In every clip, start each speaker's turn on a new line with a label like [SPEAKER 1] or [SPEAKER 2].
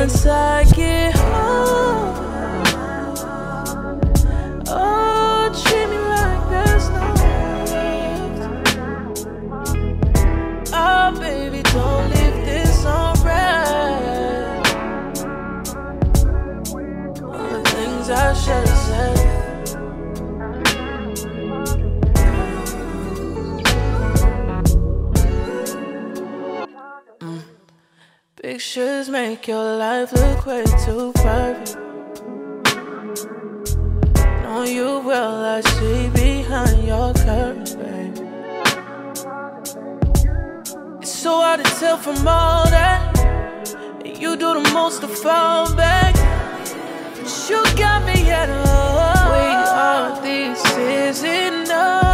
[SPEAKER 1] Once I get Pictures make your life look way too perfect. Know you well, I see behind your curves, baby. It's so hard to tell from all that. You do the most to fall back. But you got me at all. Wait, all this is enough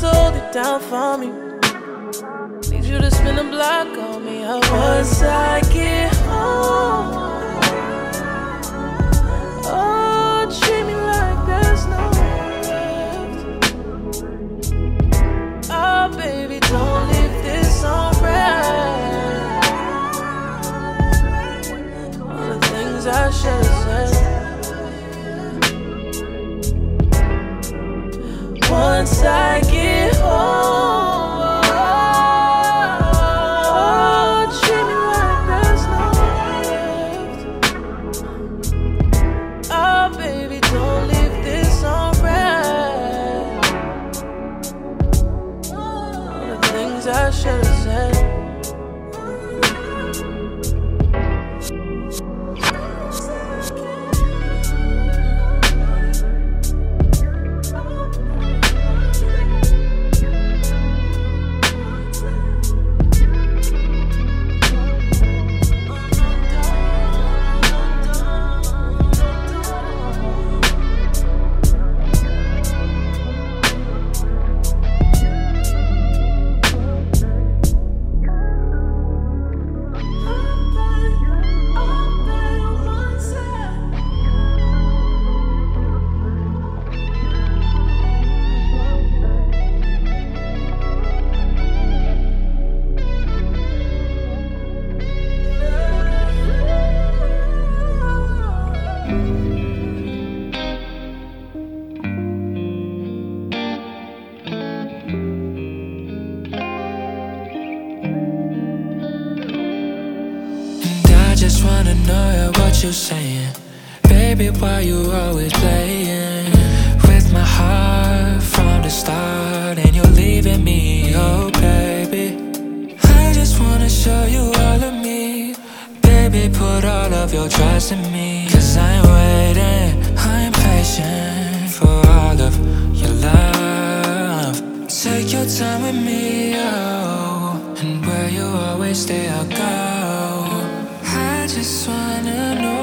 [SPEAKER 1] sold it down for me. Need you to spin a block on me. Oh, once I get home. Oh, treat me like there's no left. Oh, baby, don't leave this on red. All the things I should have said. Once I get home,
[SPEAKER 2] why you always playing with my heart from the start? And you're leaving me, oh baby. I just wanna show you all of me. Baby, put all of your trust in me. Cause I'm waiting, I'm patient for all of your love. Take your time with me, oh. And where you always stay, I'll go. I just wanna know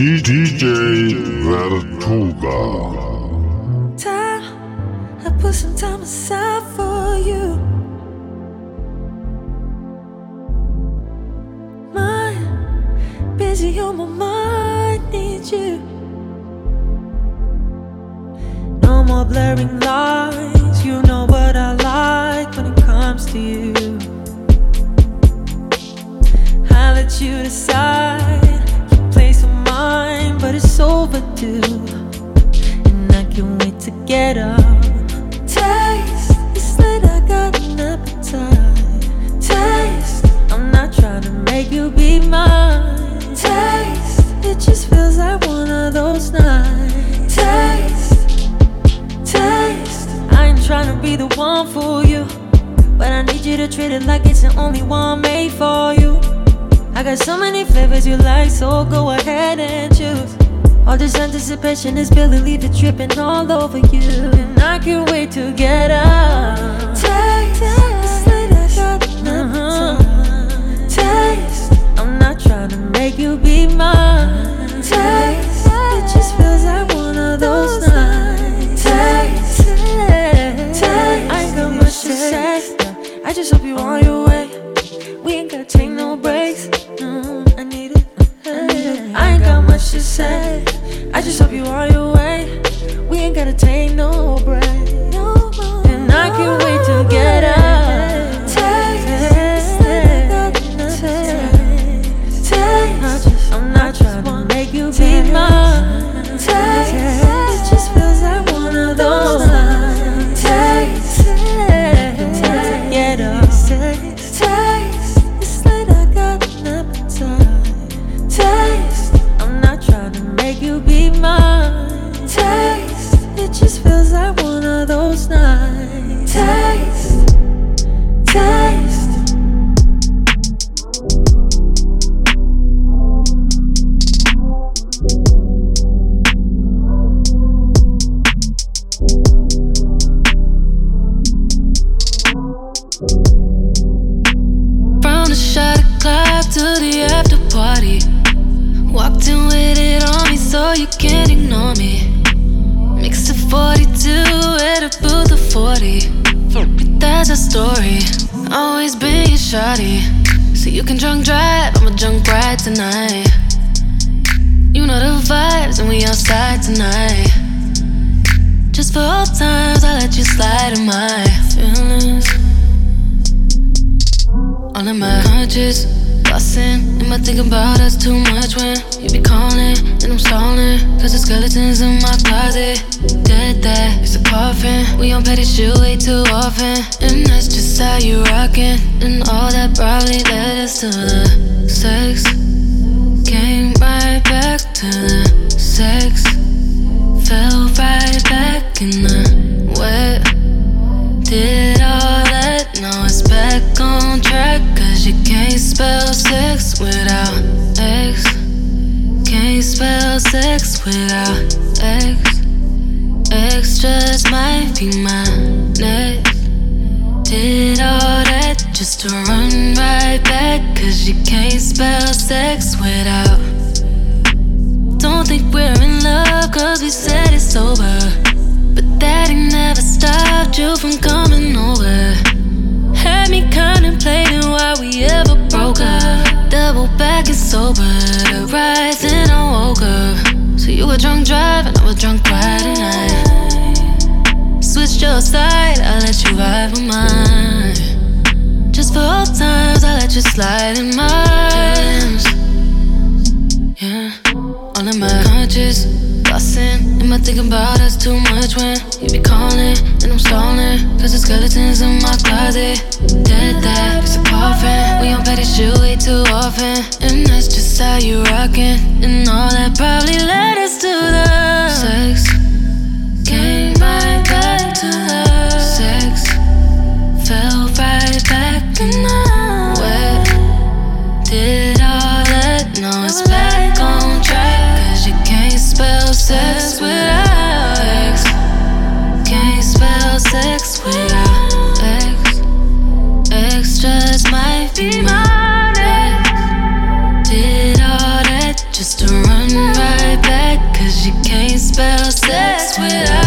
[SPEAKER 3] DJ Vertuga.
[SPEAKER 4] time. I put some time aside for you. Mind busy on my mind, need you. No more blurring lines. You know what I like when it comes to you. I let you decide. Overdue and I can't wait to get up. Taste, it's late, I got an appetite. Taste, I'm not trying to make you be mine. Taste, it just feels like one of those nights. Taste, taste, I ain't trying to be the one for you, but I need you to treat it like it's the only one made for you. I got so many flavors you like, so go ahead and choose. All this anticipation is leave it dripping all over you. And I can't wait to get up. No break.
[SPEAKER 5] Back in the wet. Did all that, now it's back on track. Cause you can't spell sex without X. Can't spell sex without X. X just might be my next. Did all that just to run right back. Cause you can't spell sex without. were drunk driving, I was drunk Friday night. Switched your side, I let you ride with mine. Just for times, I let you slide in mine. Yeah, all in my conscious, bustin'. Am I thinking about us too much when you be calling and I'm stalling? Cause the skeletons in my closet, dead that it's a coffin. We on petty shit way too often, and that's just how you rockin'. And all that probably let
[SPEAKER 1] without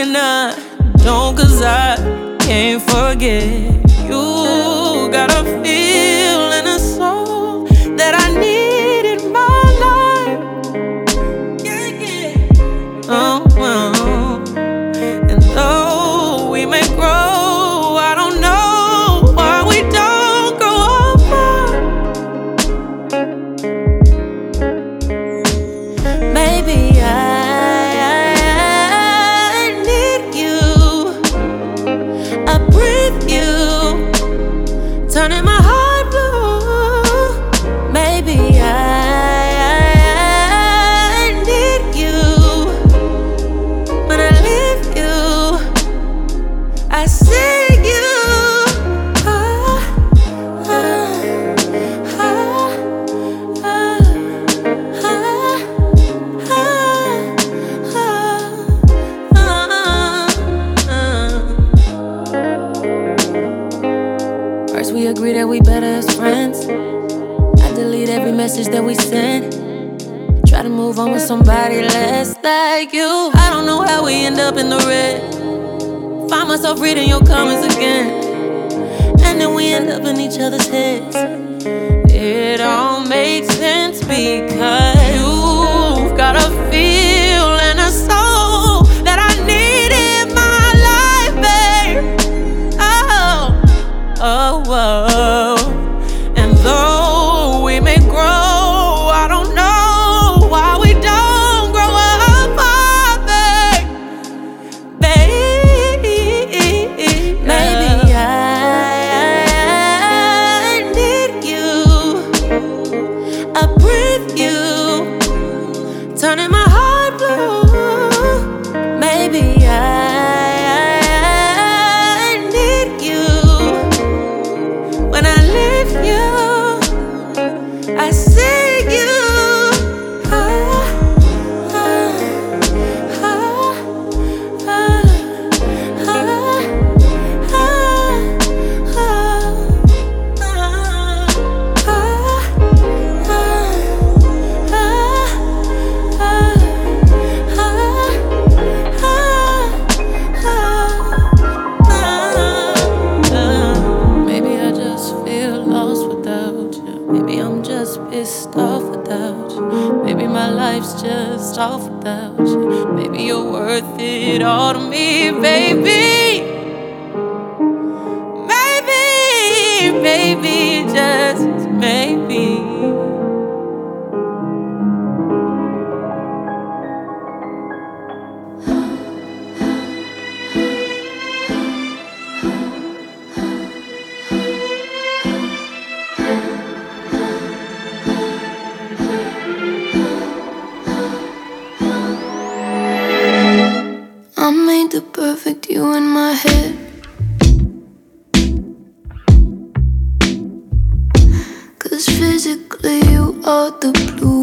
[SPEAKER 1] Trying I don't, cause I can't forget. You got a feel Try on with somebody less like you. I don't know how we end up in the red. Find myself reading your comments again. And then we end up in each other's heads. It all makes sense because you've got a feel and a soul blue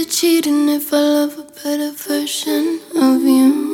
[SPEAKER 1] it
[SPEAKER 6] cheating if I love a better version of you?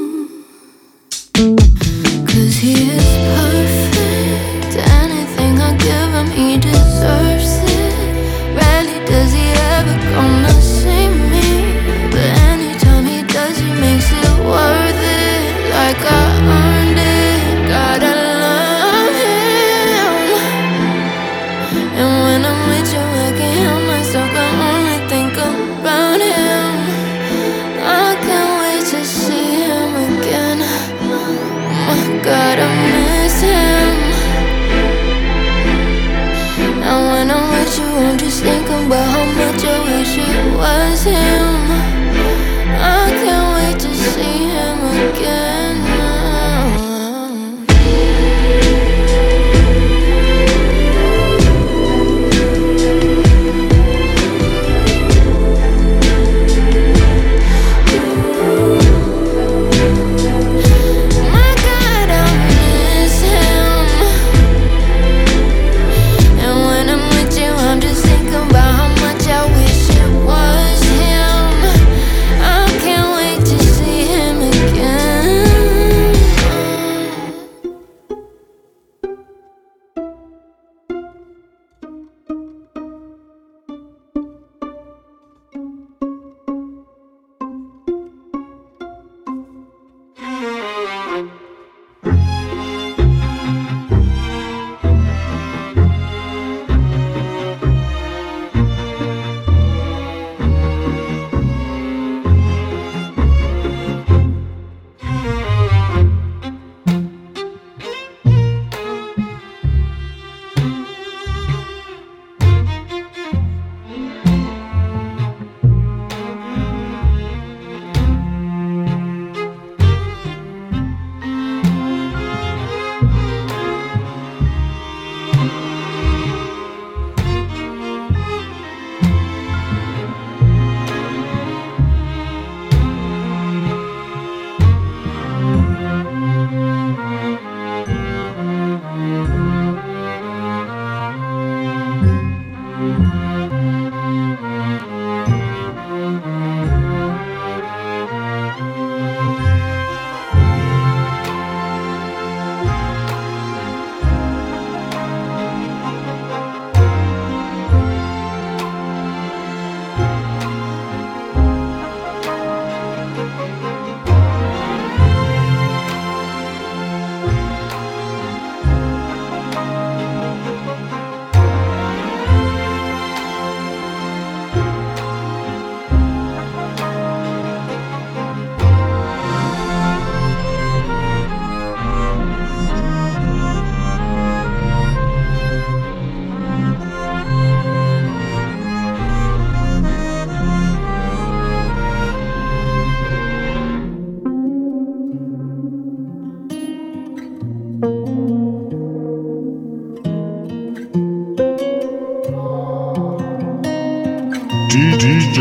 [SPEAKER 6] DDJ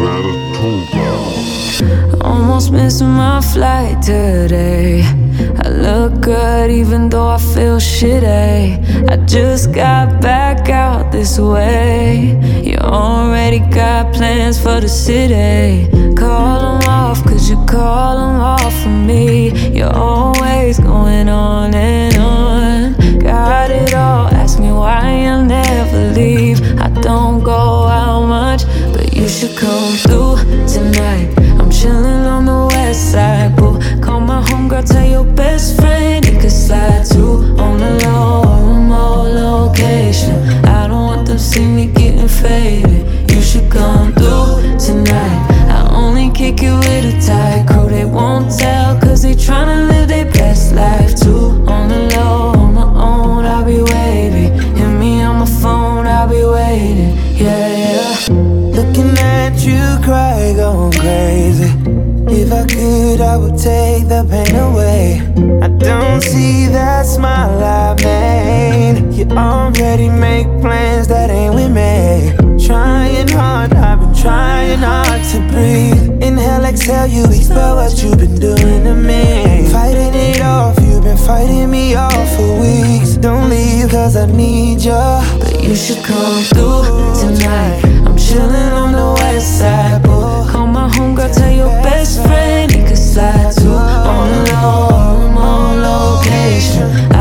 [SPEAKER 6] Vertuga. Almost
[SPEAKER 7] missing my flight today. I look good even though I feel shitty. I just got back out this way. You already got plans for the city. Call them off, cause you call them off for me. You're always going on and on. Got it all, ask me why I never leave. I don't should come through tonight. I'm chilling on the west side, boo. Call my homegirl, tell your best friend you could slide through on the low remote location. I don't want them see me getting faded. You should come. I
[SPEAKER 8] could, I would take the pain away. I don't see that smile I made. You already make plans that ain't with me. Trying hard, I've been trying hard to breathe. Inhale, exhale, you expel what you've been doing to me. Fighting it off, you've been fighting me off for weeks. Don't leave, cause I need you,
[SPEAKER 7] But you should come through tonight. I'm chilling on the west side, boy. Call my homegirl, tell your best friend side too. On the low, on
[SPEAKER 4] location.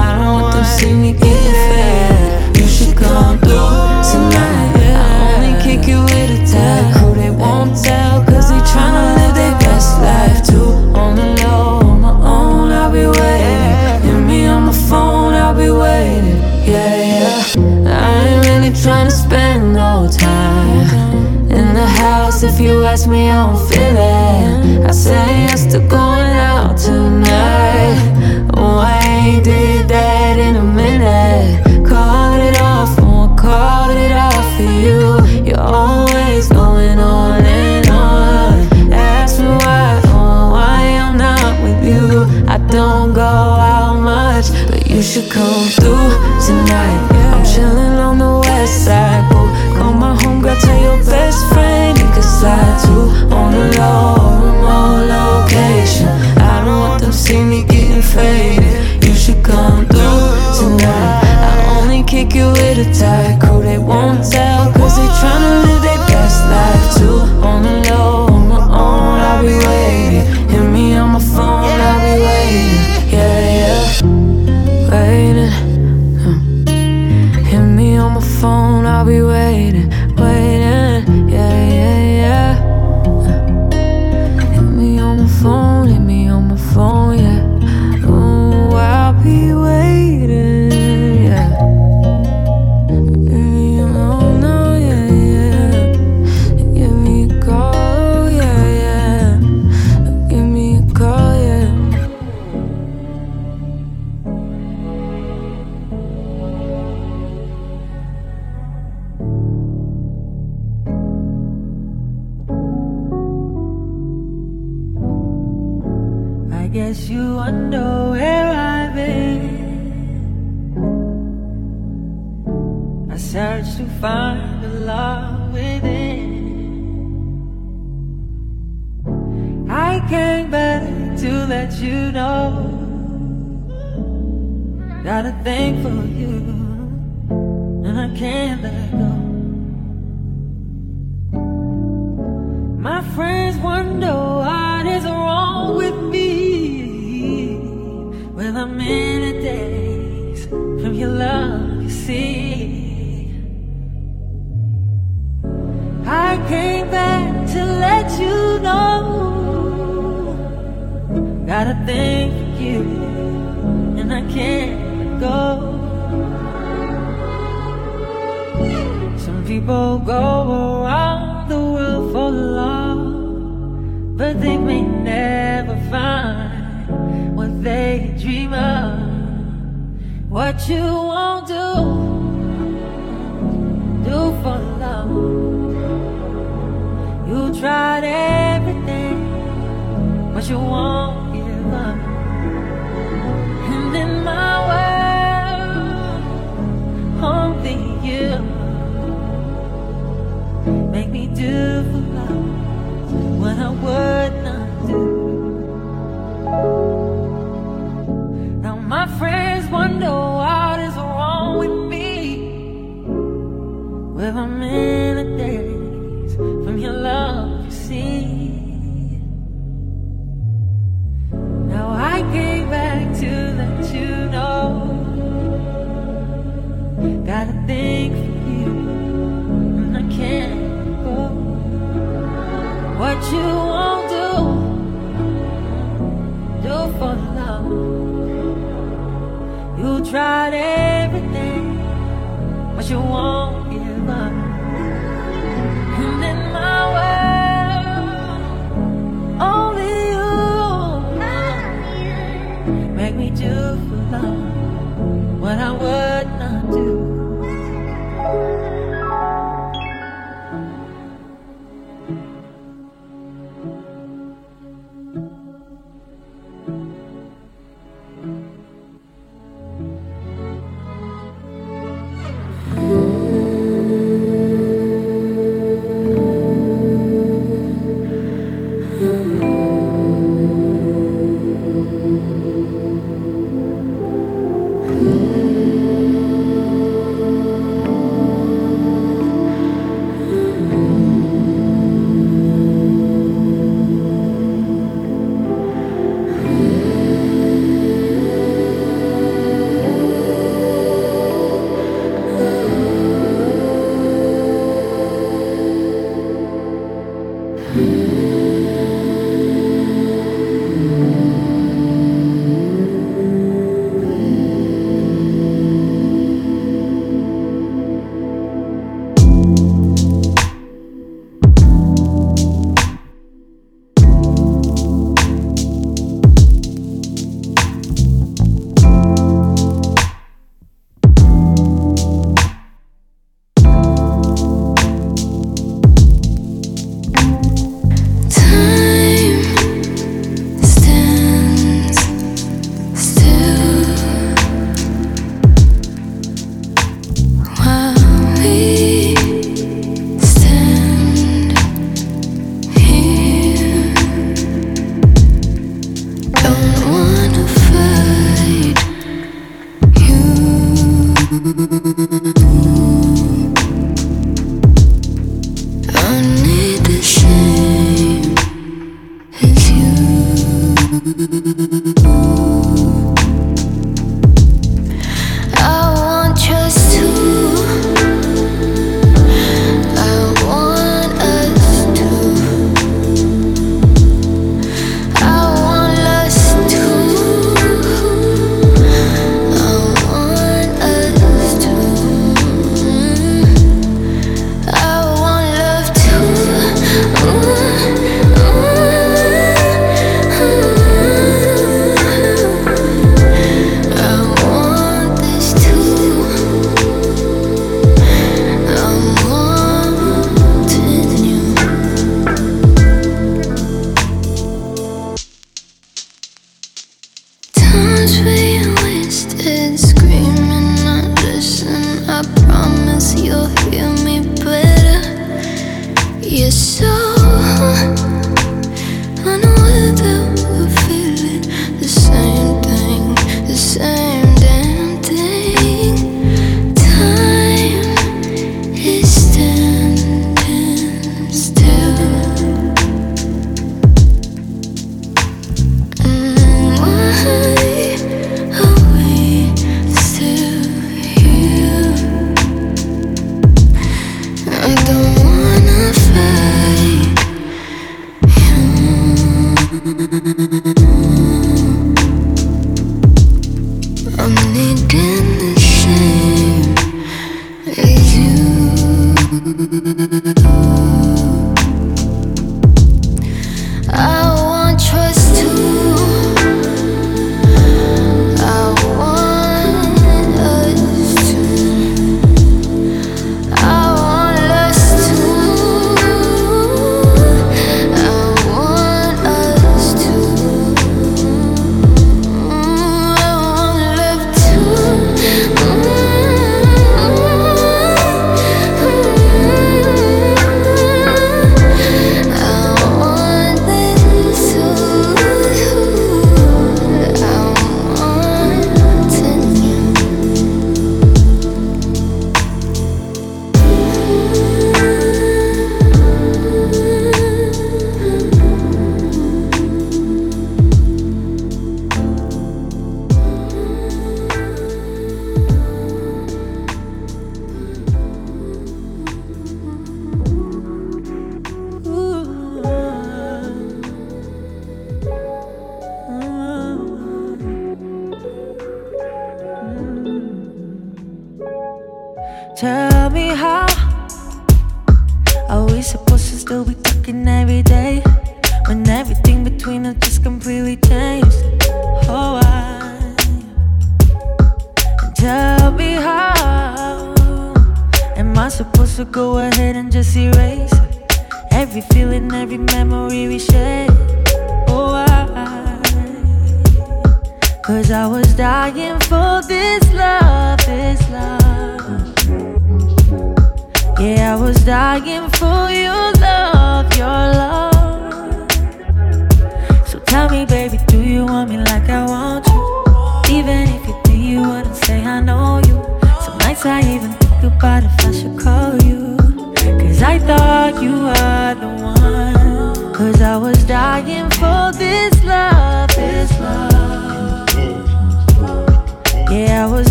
[SPEAKER 6] Time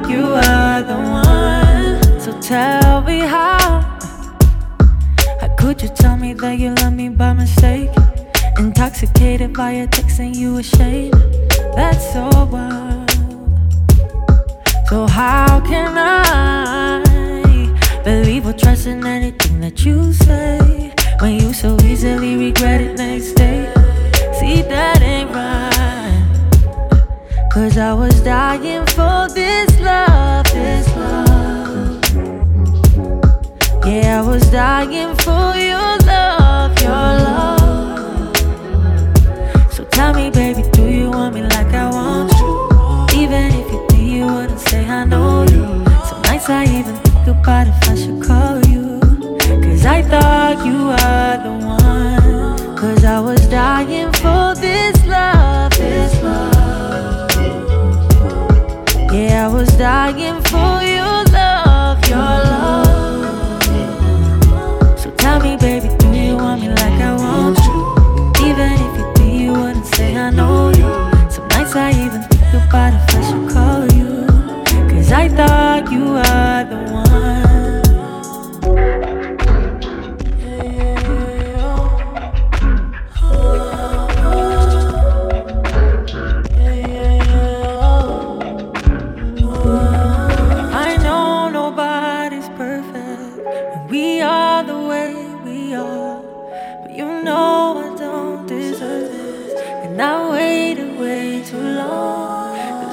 [SPEAKER 4] Thought you are the one. So tell me how. How could you tell me that you love me by mistake? Intoxicated by your text and you ashamed. That's so wild. So how can I? Believe or trust in anything that you say When you so easily regret it next day See that ain't right Cause I was dying for this love, this love Yeah, I was dying for your love, your love So tell me baby, do you want me like I want you? Even if you do, you wouldn't say I know you Some nights I even think about if I should call you. Cause I thought you were the one. Cause I was dying for this love, Yeah, I was dying for your love, your love. So tell me, baby, do you want me like I want you? Even if you do, you wouldn't say I know you. Some nights I even think about if I should call you. Cause I thought you were the one.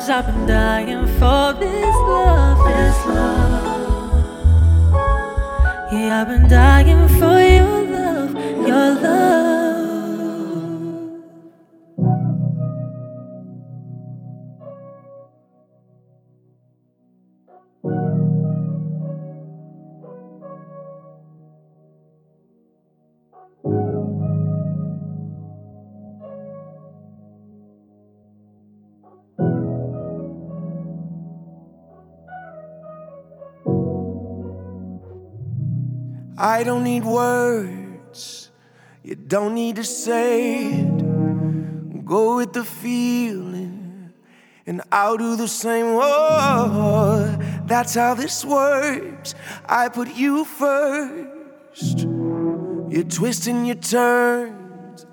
[SPEAKER 4] Cause I've been dying for this love, this love. Yeah, I've been dying for your love, your love.
[SPEAKER 8] I don't need words, you don't need to say it. Go with the feeling, and I'll do the same. Oh, that's how this works. I put you first. You're twisting your turns.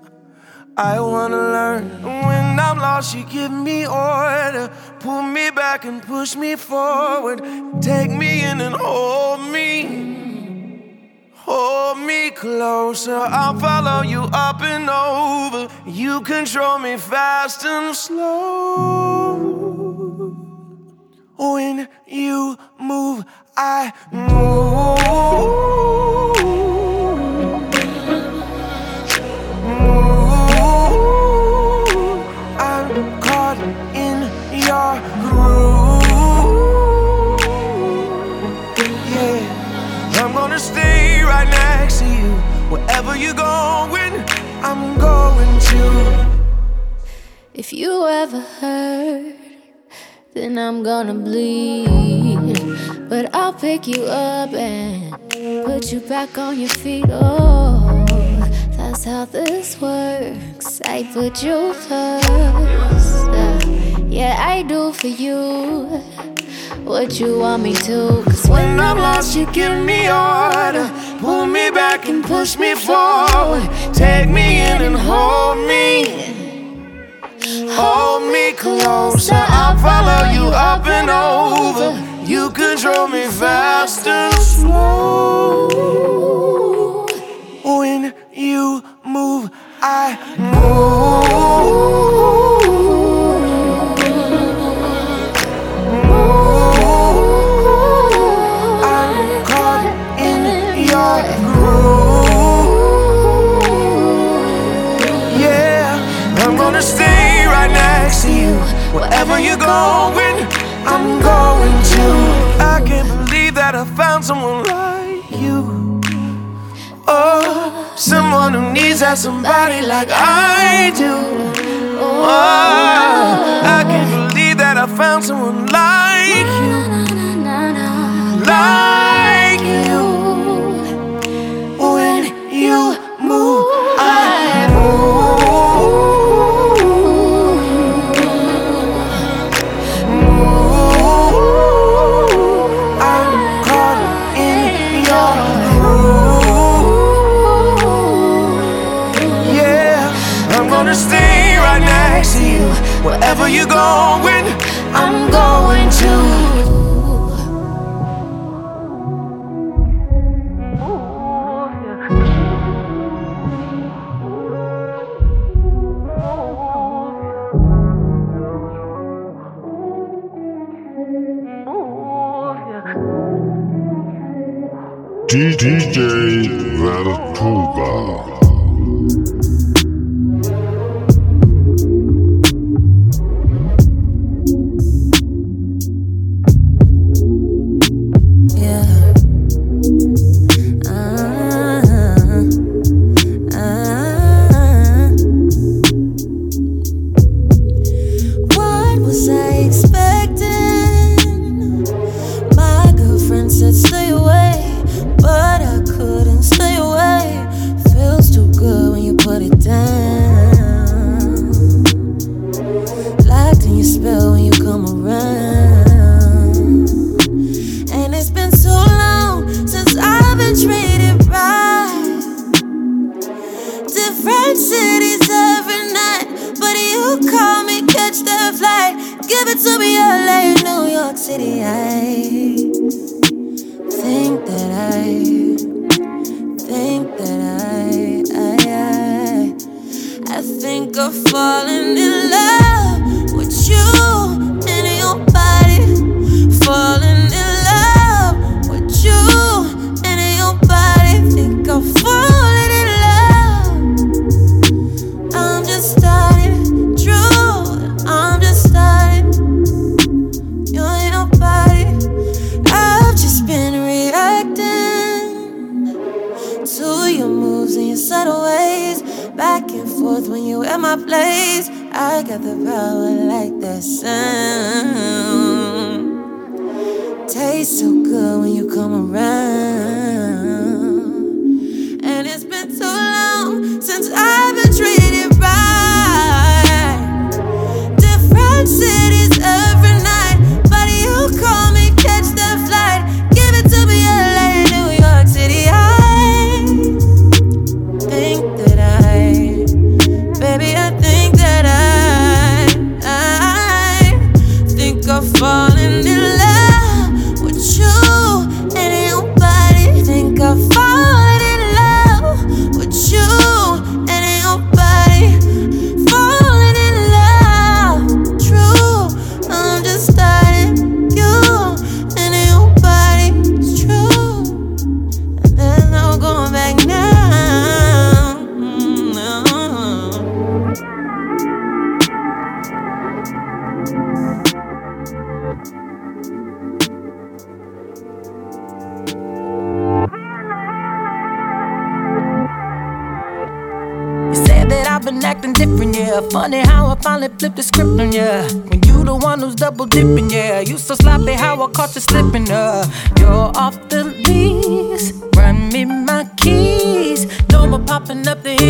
[SPEAKER 8] I wanna learn. When I'm lost, you give me order. Pull me back and push me forward. Take me in and hold me. Hold me closer, I'll follow you up and over. You control me fast and slow. When you move, I move. Wherever you're going, I'm going to.
[SPEAKER 6] If you ever hurt, then I'm gonna bleed. But I'll pick you up and put you back on your feet. Oh, that's how this works. I put you first. Uh, yeah, I
[SPEAKER 8] do for you what you want me to. Cause when I'm lost, you give me order. Pull me back and push me forward. Take me in and hold me. Hold me closer. I'll follow you up and over. You control me fast and slow. When you move, I move. Wherever you're going, I'm going to. I can't believe that I found someone like you. Oh, someone who needs that somebody like I do. Oh, I can't believe that I found someone like you. Like Wherever you're going, I'm going to.
[SPEAKER 9] DJ Vertuga.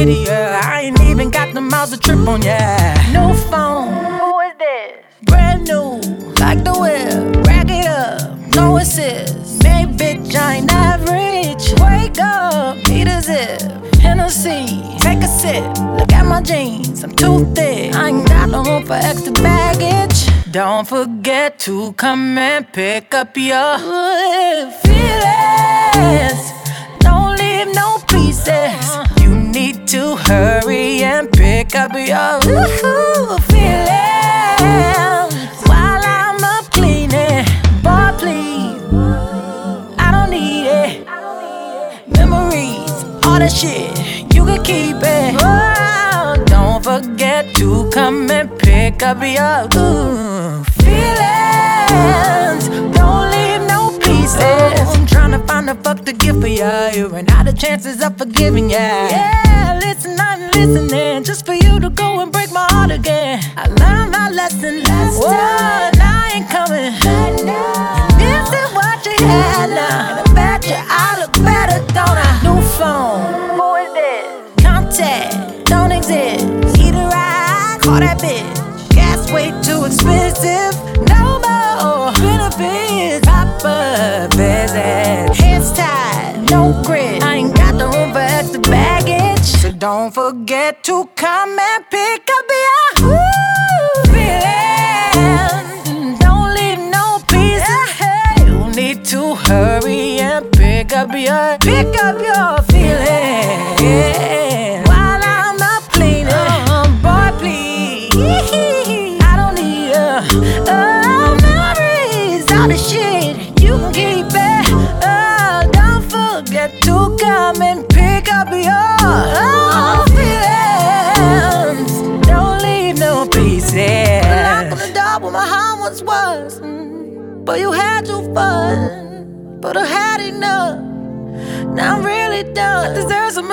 [SPEAKER 7] Popping up the hitty, yeah. I ain't even got the miles to trip on, yeah. No phone, who is this? Brand new, like the whip. Rack it up, no assist. Hey, bitch, I ain't average. Wake up, need a zip. Hennessy, take a sip. Look at my jeans, I'm too thick. I ain't got no room for extra baggage. Don't forget to come and pick up your feelings. Don't leave no pieces. To hurry and pick up your feelings while I'm up cleaning. Boy, please, I don't need it. Memories, all that shit, you can keep it. Oh, don't forget to come and pick up your ooh, feelings. Don't leave no pieces. To find a fuck to give for ya. You ran out of chances of forgiving ya. Yeah, listen, I'm listening just for you to go and break my heart again. I learned my lesson last time. Now I ain't coming. This is what you had now. And I bet you I look better, don't I? New phone. Don't forget to come and pick up your feelings. Don't leave no pieces. You need to hurry and pick up your pick up your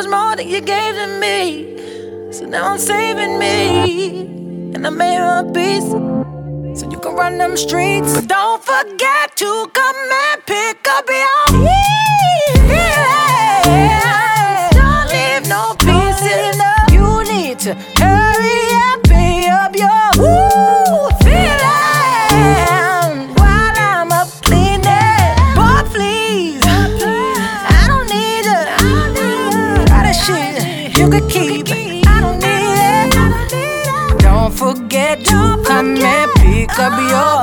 [SPEAKER 7] much more than you gave to me. So now I'm saving me, and I made my peace. So you can run them streets, but don't forget to come and pick up your feelings. Pick up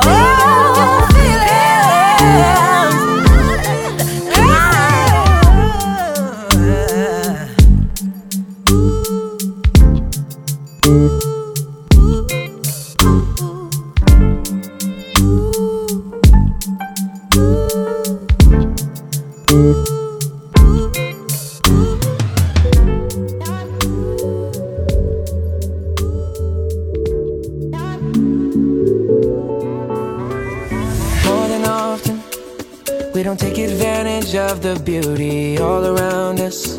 [SPEAKER 8] we don't take advantage of the beauty all around us.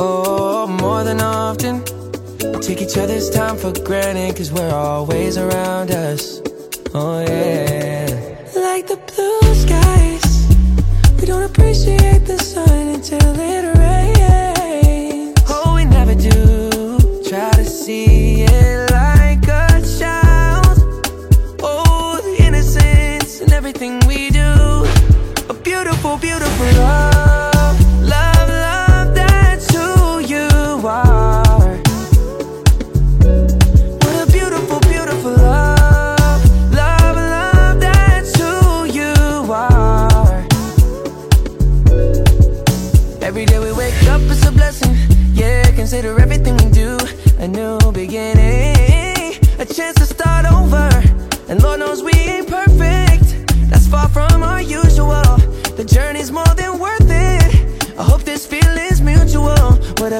[SPEAKER 8] Oh, more than often, we take each other's time for granted, cause we're always around us. Oh, yeah. Like the blue skies, we don't appreciate the sun until it rains.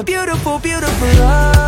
[SPEAKER 8] Beautiful, beautiful love.